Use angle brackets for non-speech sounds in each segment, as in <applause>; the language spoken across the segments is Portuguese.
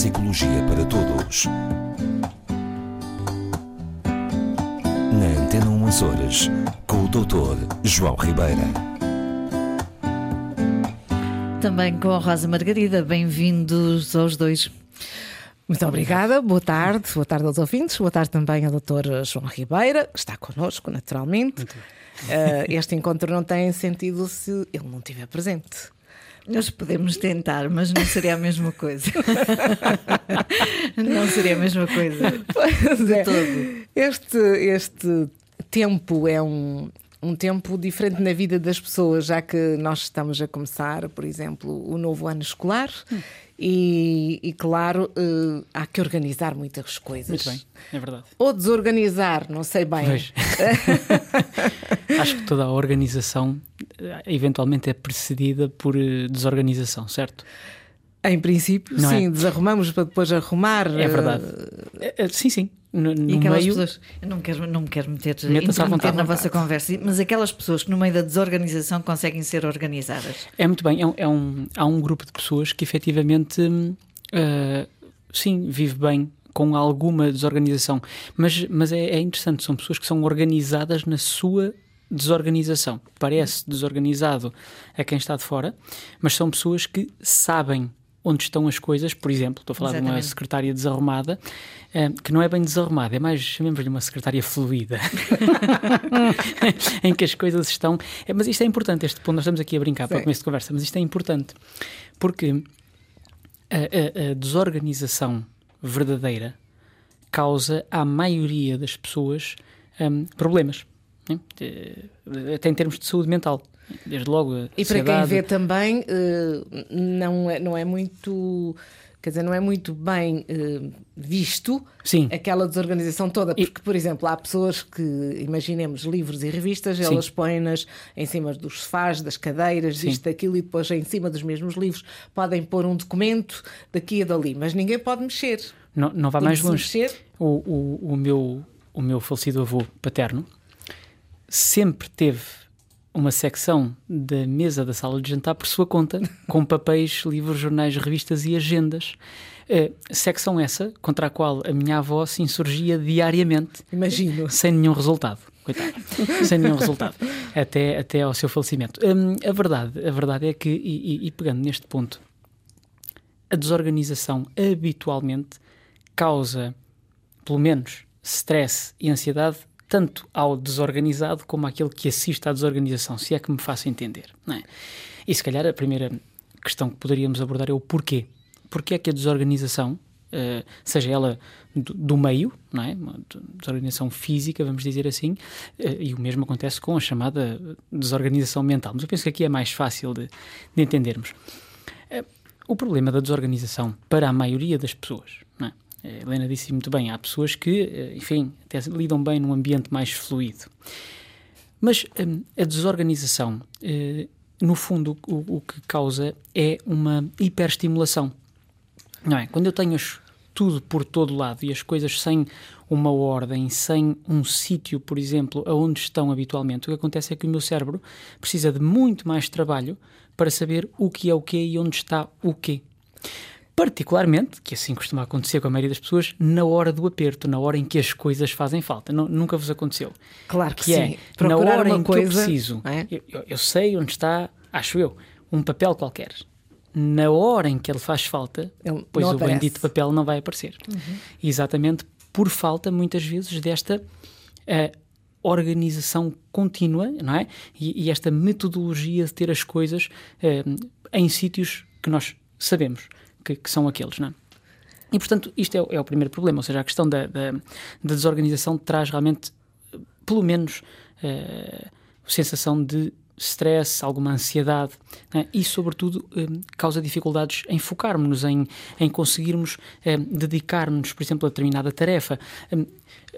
Psicologia para Todos. Na Antena 1 Açores, com o Dr. João Ribeira. Também com a Rosa Margarida. Bem-vindos aos dois. Muito obrigada, boa tarde, boa tarde aos ouvintes, boa tarde também ao Dr. João Ribeira, que está connosco, naturalmente. Uh, este encontro não tem sentido se ele não estiver presente. Nós podemos tentar, mas não seria a mesma coisa. não seria a mesma coisa. Pois de é. todo. Este, este tempo é um, um tempo diferente na vida das pessoas, já que nós estamos a começar, por exemplo, o novo ano escolar. Hum. E, e, claro, uh, há que organizar muitas coisas. Muito bem, é verdade. Ou desorganizar, não sei bem. <laughs> Acho que toda a organização eh, eventualmente é precedida por eh, desorganização, certo? Em princípio, não sim, é? desarrumamos para depois arrumar. É verdade. Uh... Sim, sim no, no e aquelas meio... pessoas, não quero, não me quero meter, meter na vossa conversa, mas aquelas pessoas que no meio da desorganização conseguem ser organizadas. É muito bem, é um, é um há um grupo de pessoas que efetivamente, uh, sim, vive bem com alguma desorganização, mas, mas é, é interessante, são pessoas que são organizadas na sua desorganização. Parece desorganizado a quem está de fora, mas são pessoas que sabem onde estão as coisas, por exemplo, estou a falar Exatamente. de uma secretária desarrumada, eh, que não é bem desarrumada, é mais, chamemos-lhe uma secretária fluida, <laughs> em que as coisas estão. É, mas isto é importante, este ponto, nós estamos aqui a brincar Sim. para começo de conversa, mas isto é importante, porque a, a, a desorganização verdadeira causa à maioria das pessoas um, problemas, né? até em termos de saúde mental desde logo. e para quem vê também, eh, não, é, não é muito quer dizer, não é muito bem uh, visto Sim. aquela desorganização toda, porque, e... por exemplo, há pessoas que, imaginemos, livros e revistas, Sim. elas põem-nas em cima dos sofás, das cadeiras, Sim. isto, aquilo, e depois em cima dos mesmos livros podem pôr um documento daqui e dali, mas ninguém pode mexer. Não, não vá mais longe. Mexer. O, o, o, meu, o meu falecido avô paterno sempre teve uma secção da mesa da sala de jantar por sua conta, <laughs> com papéis, livros, jornais, revistas e agendas. Uh, secção essa contra a qual a minha avó se insurgia diariamente. Imagino. Sem nenhum resultado. Coitada. sem nenhum resultado. <laughs> Até, até ao seu falecimento. Um, a, verdade, a verdade é que, e, e pegando neste ponto, a desorganização habitualmente causa, pelo menos, stress e ansiedade tanto ao desorganizado como àquele que assiste à desorganização, se é que me faço entender. Não é? E se calhar a primeira questão que poderíamos abordar é o porquê. Porquê é que a desorganização, uh, seja ela do, meio, não é? Desorganização física, vamos dizer assim, uh, e o mesmo acontece com a chamada desorganização mental. Mas eu penso que aqui é mais fácil de, de entendermos. Uh, o problema da desorganização para a maioria das pessoas, não é? A Helena disse muito bem, há pessoas que, eh, enfim, até lidam bem num ambiente mais fluido. Mas hum, a desorganização, eh, no fundo, o, o, que causa é uma hiperestimulação. Não é? Quando eu tenho tudo por todo lado e as coisas sem uma ordem, sem um sítio, por exemplo, aonde estão habitualmente, o que acontece é que o meu cérebro precisa de muito mais trabalho para saber o que é o quê e onde está o quê. Particularmente, que assim costuma acontecer com a maioria das pessoas, na hora do aperto, na hora em que as coisas fazem falta. Não, nunca vos aconteceu. Claro que, que sim. É, na hora em coisa, que eu preciso, é? eu, eu, eu sei onde está, acho eu, um papel qualquer na hora em que ele faz falta, ele pois o aparece. bendito papel não vai aparecer. Uhum. Exatamente por falta, muitas vezes, desta uh, organização contínua, não é? E, e, esta metodologia de ter as coisas uh, em sítios que nós sabemos que, que são aqueles, não é? E, portanto, isto é, é, o primeiro problema, ou seja, a questão da, da, da desorganização traz realmente, pelo menos, uh, sensação de stress, alguma ansiedade né? e, sobretudo, um, causa dificuldades em focarmos-nos, em, em conseguirmos um, dedicar-nos, por exemplo, a determinada tarefa. Um,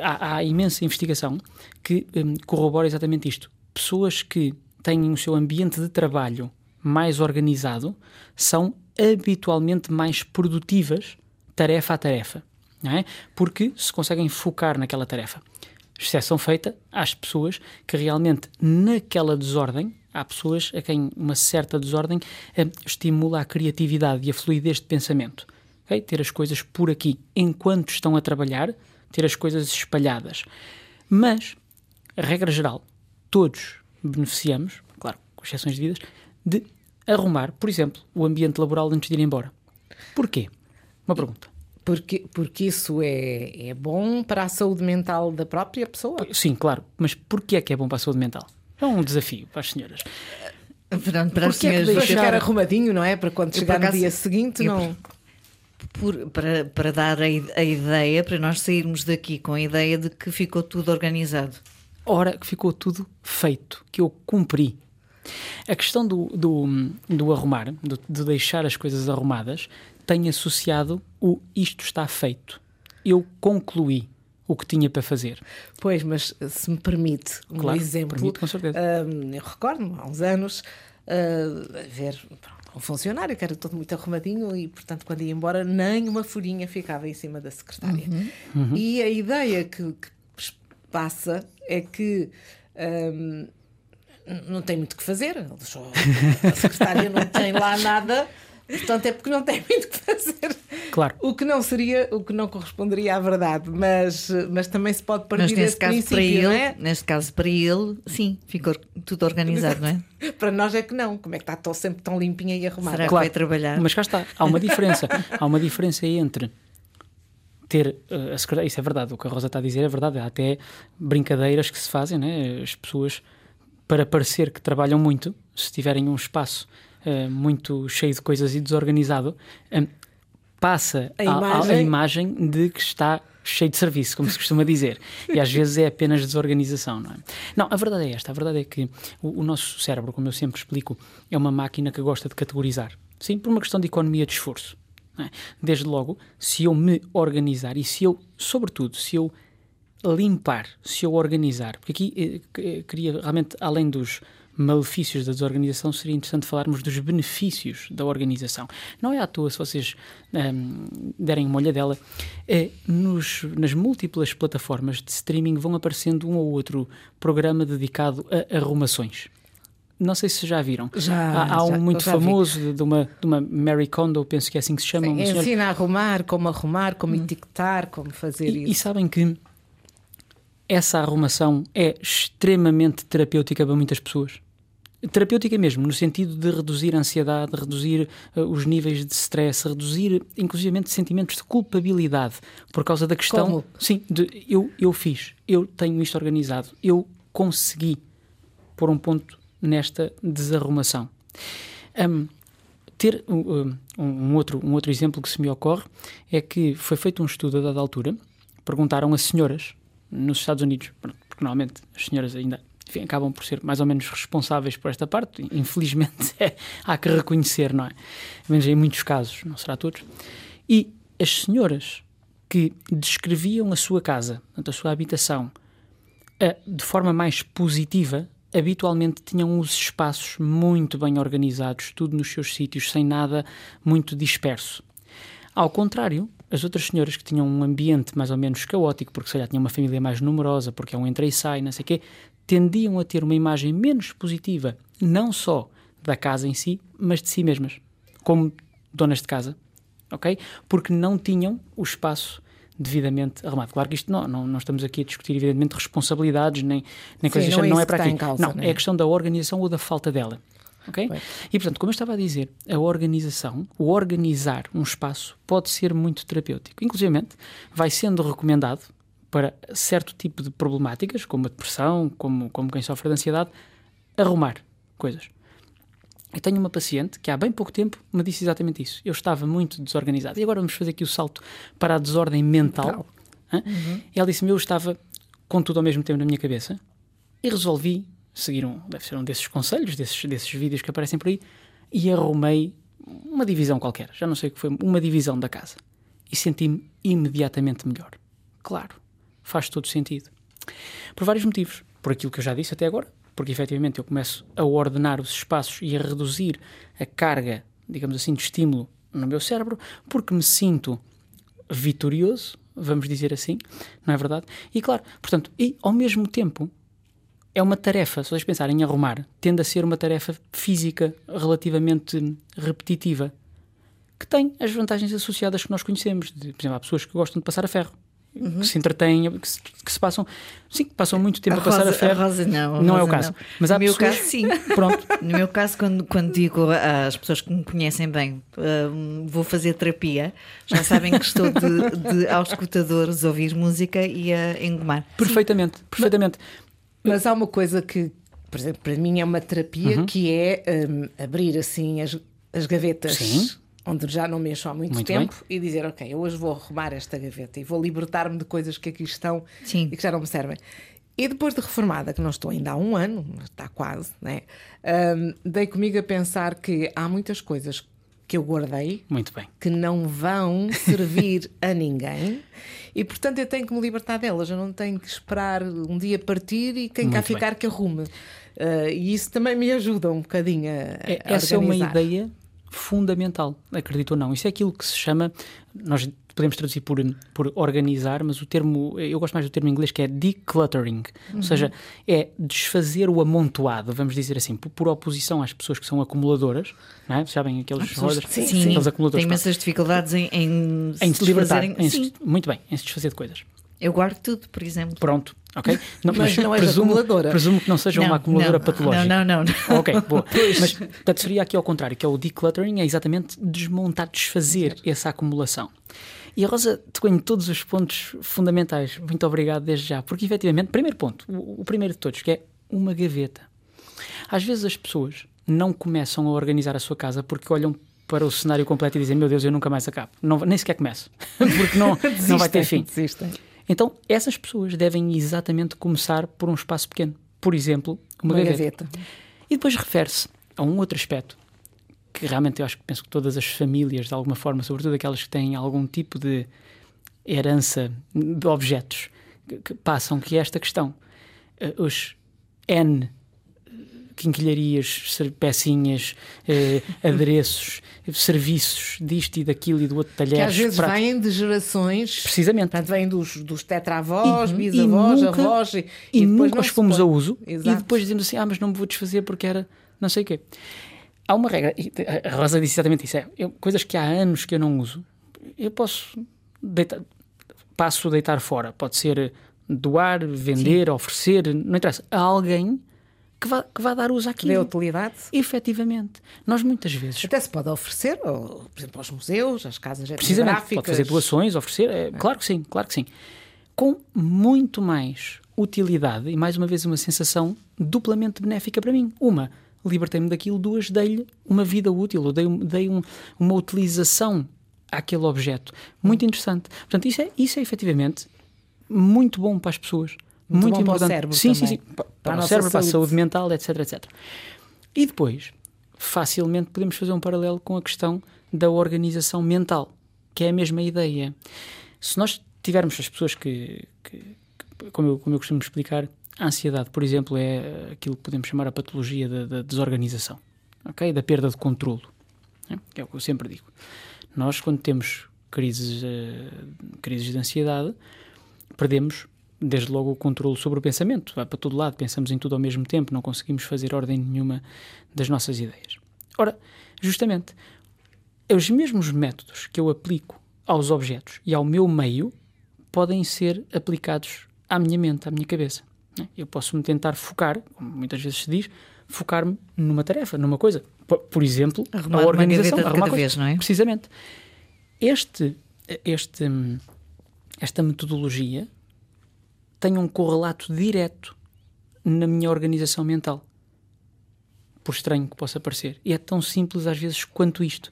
há, há, imensa investigação que corrobora exatamente isto. Pessoas que têm o seu ambiente de trabalho mais organizado são habitualmente mais produtivas tarefa a tarefa, é? Porque se conseguem focar naquela tarefa. Exceção feita às pessoas que realmente naquela desordem, há pessoas a quem uma certa desordem eh, estimula a criatividade e a fluidez de pensamento. Okay? Ter as coisas por aqui, enquanto estão a trabalhar, ter as coisas espalhadas. Mas, regra geral, todos beneficiamos, claro, com exceções devidas, de arrumar, por exemplo, o ambiente laboral antes de ir embora. Porquê? Uma pergunta. Porque, porque isso é, é bom para a saúde mental da própria pessoa? Sim, claro. Mas porquê é que é bom para a saúde mental? É um desafio para as senhoras. Pronto, para as senhoras deixar... ficar arrumadinho, não é? Para quando chegar no dia seguinte, não... Por, para, para dar a, a, ideia, para nós sairmos daqui com a ideia de que ficou tudo organizado. Ora, que ficou tudo feito, que eu cumpri. A questão do, do, do arrumar, do, de deixar as coisas arrumadas, tem associado o isto está feito. Eu concluí o que tinha para fazer. Pois, mas se me permite um claro, exemplo. Permite, com certeza. Uh, eu recordo-me, há uns anos, uh, ver um funcionário que era todo muito arrumadinho e, portanto, quando ia embora, nem uma folhinha ficava em cima da secretária. Uhum. Uhum. E a ideia que, que, passa é que. Um, não tem muito o que fazer, a secretária não tem lá nada Portanto, é porque não tem muito o que fazer. Claro. O que não seria, o que não corresponderia à verdade, mas, mas também se pode partir mas nesse caso para ele, é? Neste caso, para ele, sim, ficou tudo organizado, não é? <laughs> para nós é que não. Como é que está tão, sempre tão limpinha e arrumada? Será claro. que vai trabalhar? Mas cá está, há uma diferença. <laughs> há uma diferença entre ter uh, a secretária, isso é verdade, o que a Rosa está a dizer é verdade, há até brincadeiras que se fazem, né? as pessoas, para parecer que trabalham muito, se tiverem um espaço uh, muito cheio de coisas e desorganizado, um, passa a, a, imagem... a, imagem de que está cheio de serviço, como se costuma dizer. E às vezes é apenas desorganização, não é? Não, a verdade é esta. A verdade é que o, o nosso cérebro, como eu sempre explico, é uma máquina que gosta de categorizar. Sim, por uma questão de economia de esforço. É? Desde logo, se eu me organizar e se eu, sobretudo, se eu limpar, se eu organizar, porque aqui eh, eh queria realmente, além dos malefícios da desorganização, seria interessante falarmos dos benefícios da organização. Não é à toa, se vocês um, derem uma olhadela, é, nos, nas múltiplas plataformas de streaming vão aparecendo um ou outro programa dedicado a arrumações. Não sei se já viram. Já, há, há um muito famoso de, de, uma, de uma Mary Kondo, penso que é assim que se chama. Sim, ensina senhora... a arrumar, como arrumar, como hum. etiquetar, como fazer e, isso. E sabem que essa arrumação é extremamente terapêutica para muitas pessoas terapêutica mesmo, no sentido de reduzir a ansiedade, reduzir uh, os níveis de stress, reduzir inclusive sentimentos de culpabilidade por causa da questão. Como? Sim, de eu, eu fiz, eu tenho isto organizado, eu consegui pôr um ponto nesta desarrumação. Um, ter um, um, outro, um outro exemplo que se me ocorre é que foi feito um estudo a dada altura, perguntaram a senhoras nos Estados Unidos, porque normalmente as senhoras ainda enfim, acabam por ser mais ou menos responsáveis por esta parte. Infelizmente, <laughs> é, há que reconhecer, não é? Menos em muitos casos, não será todos. E as senhoras que descreviam a sua casa, a sua habitação, de forma mais positiva, habitualmente tinham os espaços muito bem organizados, tudo nos seus sítios, sem nada muito disperso. Ao contrário, as outras senhoras que tinham um ambiente mais ou menos caótico, porque se calhar tinham uma família mais numerosa, porque é um entra e sai, não sei o quê, tendiam a ter uma imagem menos positiva, não só da casa em si, mas de si mesmas, como donas de casa, ok? Porque não tinham o espaço devidamente arrumado. Claro que isto não, não, não estamos aqui a discutir, evidentemente, responsabilidades, nem, nem Sim, coisas não, é, não é para aqui. Causa, não, é? é a questão da organização ou da falta dela. Ok? E, portanto, como eu estava a dizer, a organização, o organizar um espaço pode ser muito terapêutico. Inclusive, vai sendo recomendado para certo tipo de problemáticas, como a depressão, como, como quem sofre de ansiedade, arrumar coisas. Eu tenho uma paciente que há bem pouco tempo me disse exatamente isso. Eu estava muito desorganizado. E agora vamos fazer aqui o salto para a desordem mental. Uhum. E ela disse-me: Eu estava com tudo ao mesmo tempo na minha cabeça e resolvi seguir um, deve ser um desses conselhos, desses, desses vídeos que aparecem por aí, e arrumei uma divisão qualquer. Já não sei o que foi, uma divisão da casa. E senti-me imediatamente melhor. Claro, faz todo sentido. Por vários motivos. Por aquilo que eu já disse até agora, porque efetivamente eu começo a ordenar os espaços e a reduzir a carga, digamos assim, de estímulo no meu cérebro, porque me sinto vitorioso, vamos dizer assim, não é verdade? E claro, portanto, e ao mesmo tempo é uma tarefa, se vocês pensarem em arrumar, tende a ser uma tarefa física relativamente repetitiva. que tem as vantagens associadas que nós conhecemos. De, por exemplo, há pessoas que gostam de passar a ferro. Uhum. que se entretêm, que se, que se, passam, sim, passam muito tempo a, a passar rosa, a ferro. A rosa não, a não rosa é o caso. Não. Mas no há meu pessoas... caso, sim. <laughs> Pronto. No meu caso, quando, quando digo às pessoas que me conhecem bem, uh, vou fazer terapia, já sabem que estou de, de <laughs> aos escutadores ouvir música e a engomar. Perfeitamente, sim. perfeitamente. Mas, mas há uma coisa que, por exemplo, para mim é uma terapia uhum. que é um, abrir assim as, as gavetas. Sim onde já não mexo há muito, muito tempo bem. e dizer, ok, hoje vou arrumar esta gaveta e vou libertar-me de coisas que aqui estão Sim. e que já não me servem. E depois de reformada, que não estou ainda há um ano, mas está quase, né? Um, dei comigo a pensar que há muitas coisas que eu guardei muito bem. que não vão servir <laughs> a ninguém e portanto eu tenho que me libertar delas. Eu não tenho que esperar um dia partir e quem cá ficar que arrume. Uh, e isso também me ajuda um bocadinho a, é, a Essa organizar. é uma ideia fundamental, acredito ou não. Isso é aquilo que se chama, nós podemos traduzir por, por organizar, mas o termo, eu gosto mais do termo em inglês que é decluttering, uhum. ou seja, é desfazer o amontoado, vamos dizer assim, por, por oposição às pessoas que são acumuladoras, é? sabem aqueles rodas, sim, sim. aqueles acumuladores. Tem imensas dificuldades em, em, em se libertar, em se, muito bem, em se desfazer de coisas. Eu guardo tudo, por exemplo. Pronto, ok? Não, mas, mas não és presumo, acumuladora. Presumo que não seja não, uma acumuladora não, patológica. Não, não, não. Ok, boa. <laughs> mas portanto, seria aqui ao contrário, que é o decluttering, é exatamente desmontar, desfazer essa acumulação. E a Rosa tocou em todos os pontos fundamentais. Muito obrigado desde já. Porque, efetivamente, primeiro ponto, o, o primeiro de todos, que é uma gaveta. Às vezes as pessoas não começam a organizar a sua casa porque olham para o cenário completo e dizem: Meu Deus, eu nunca mais acabo. Não, nem sequer começo. <laughs> porque não, não vai ter fim. Desistem. Então, essas pessoas devem exatamente começar por um espaço pequeno. Por exemplo, uma, uma gaveta. gaveta. E depois refere-se a um outro aspecto que realmente eu acho que penso que todas as famílias, de alguma forma, sobretudo aquelas que têm algum tipo de herança de objetos, que, que passam, que é esta questão. Uh, os N quinquilharias, pecinhas, eh, <laughs> adereços, serviços disto e daquilo e do outro talher. Que às vezes vêm de gerações. Precisamente. Portanto, vêm dos, dos tetravós, bisavós, nunca, avós. E, e, e nunca os fomos a uso. Exato. E depois dizendo assim: ah, mas não me vou desfazer porque era não sei o quê. Há uma regra, a Rosa disse exatamente isso: é, eu, coisas que há anos que eu não uso, eu posso deitar, passo a deitar fora. Pode ser doar, vender, Sim. oferecer, não interessa. A alguém que vá, que vá dar uso àquilo. Dê utilidade. Efetivamente. Nós muitas vezes. Até se pode oferecer, ou, por exemplo, aos museus, às casas Precisamente. Pode fazer doações, oferecer. É, é. Claro que sim, claro que sim. Com muito mais utilidade e, mais uma vez, uma sensação duplamente benéfica para mim. Uma, libertei-me daquilo. Duas, dei-lhe uma vida útil, ou dei, dei um, uma utilização àquele objeto. Muito interessante. Portanto, isso é, isso é efetivamente muito bom para as pessoas. Muito, muito importante. para o cérebro sim, também. sim, sim. Para, para o a cérebro, para a saúde. saúde mental, etc, etc. E depois, facilmente podemos fazer um paralelo com a questão da organização mental, que é a mesma ideia. Se nós tivermos as pessoas que, que, que como, eu, como eu costumo explicar, a ansiedade, por exemplo, é aquilo que podemos chamar a patologia da, da desorganização, ok? Da perda de controlo, né? é o que eu sempre digo. Nós, quando temos crises, uh, crises de ansiedade, perdemos desde logo o controle sobre o pensamento. Vai para todo lado, pensamos em tudo ao mesmo tempo, não conseguimos fazer ordem nenhuma das nossas ideias. Ora, justamente, os mesmos métodos que eu aplico aos objetos e ao meu meio podem ser aplicados à minha mente, à minha cabeça. Eu posso me tentar focar, como muitas vezes se diz, focar-me numa tarefa, numa coisa. Por, por exemplo, arrumar a organização, uma arrumar cada vez, não é? Precisamente. Este, este, esta metodologia tem um correlato direto na minha organização mental. Por estranho que possa parecer. E é tão simples às vezes quanto isto.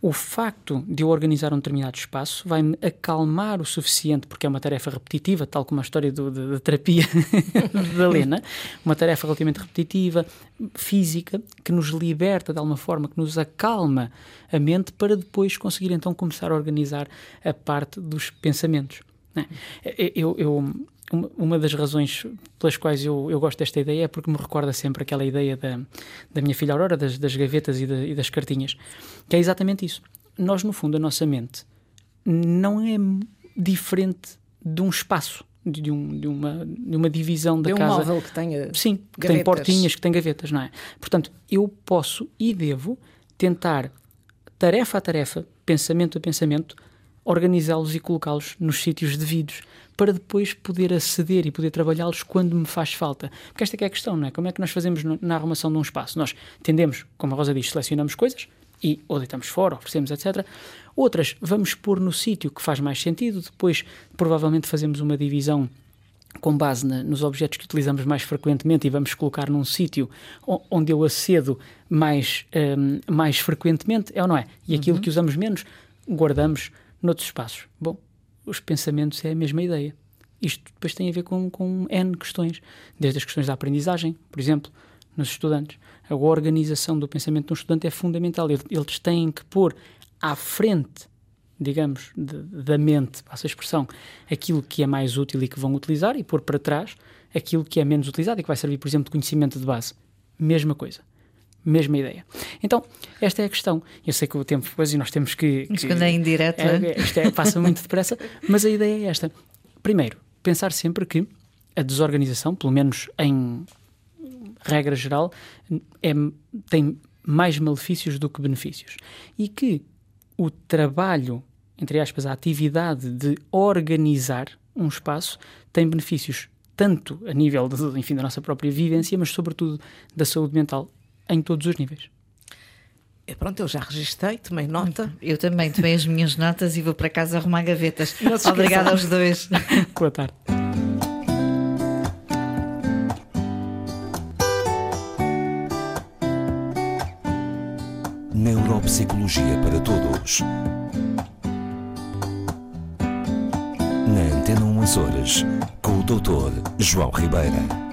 O facto de eu organizar um determinado espaço vai-me acalmar o suficiente, porque é uma tarefa repetitiva, tal como a história da terapia <laughs> da Lena, uma tarefa relativamente repetitiva, física, que nos liberta de alguma forma, que nos acalma a mente para depois conseguir então começar a organizar a parte dos pensamentos. Eu, eu, uma das razões pelas quais eu, eu gosto desta ideia é porque me recorda sempre aquela ideia da, da minha filha Aurora, das, das gavetas e, da, e, das cartinhas, que é exatamente isso. Nós, no fundo, a nossa mente não é diferente de um espaço, de, um, de, uma, de uma divisão da de um casa. móvel que tenha Sim, que gavetas. tem portinhas, que tem gavetas, não é? Portanto, eu posso e devo tentar tarefa a tarefa, pensamento a pensamento, organizá-los e colocá-los nos sítios devidos para depois poder aceder e poder trabalhá-los quando me faz falta. Porque esta é, é a questão, não é? Como é que nós fazemos na arrumação de um espaço? Nós tendemos, como a Rosa diz, selecionamos coisas e ou deitamos fora, oferecemos, etc. Outras vamos pôr no sítio que faz mais sentido, depois provavelmente fazemos uma divisão com base na, nos objetos que utilizamos mais frequentemente e vamos colocar num sítio onde eu acedo mais, um, mais frequentemente, é ou não é? E aquilo uhum. que usamos menos, guardamos noutros espaços. Bom, os pensamentos é a mesma ideia. Isto depois tem a ver com, com N questões, desde as questões da aprendizagem, por exemplo, nos estudantes. A organização do pensamento de um estudante é fundamental. Eles têm que pôr à frente, digamos, de, da mente, passa a expressão, aquilo que é mais útil e que vão utilizar e pôr para trás aquilo que é menos utilizado e que vai servir, por exemplo, de conhecimento de base. Mesma coisa. Mesma ideia. Então, esta é a questão. Eu sei que o tempo depois e nós temos que. Quando é indireto. É, é, isto é, passa muito depressa, mas a ideia é esta. Primeiro, pensar sempre que a desorganização, pelo menos em regra geral, é, tem mais malefícios do que benefícios. E que o trabalho, entre aspas, a atividade de organizar um espaço tem benefícios tanto a nível de, enfim, da nossa própria vivência, mas sobretudo da saúde mental em todos os níveis. É, pronto, eu já registrei, tomei nota. Eu também tomei as minhas notas e vou para casa arrumar gavetas. Obrigada aos dois. <laughs> Boa tarde. Neuropsicologia para Todos. Na Antena 1 Açores, com o Dr. João Ribeira.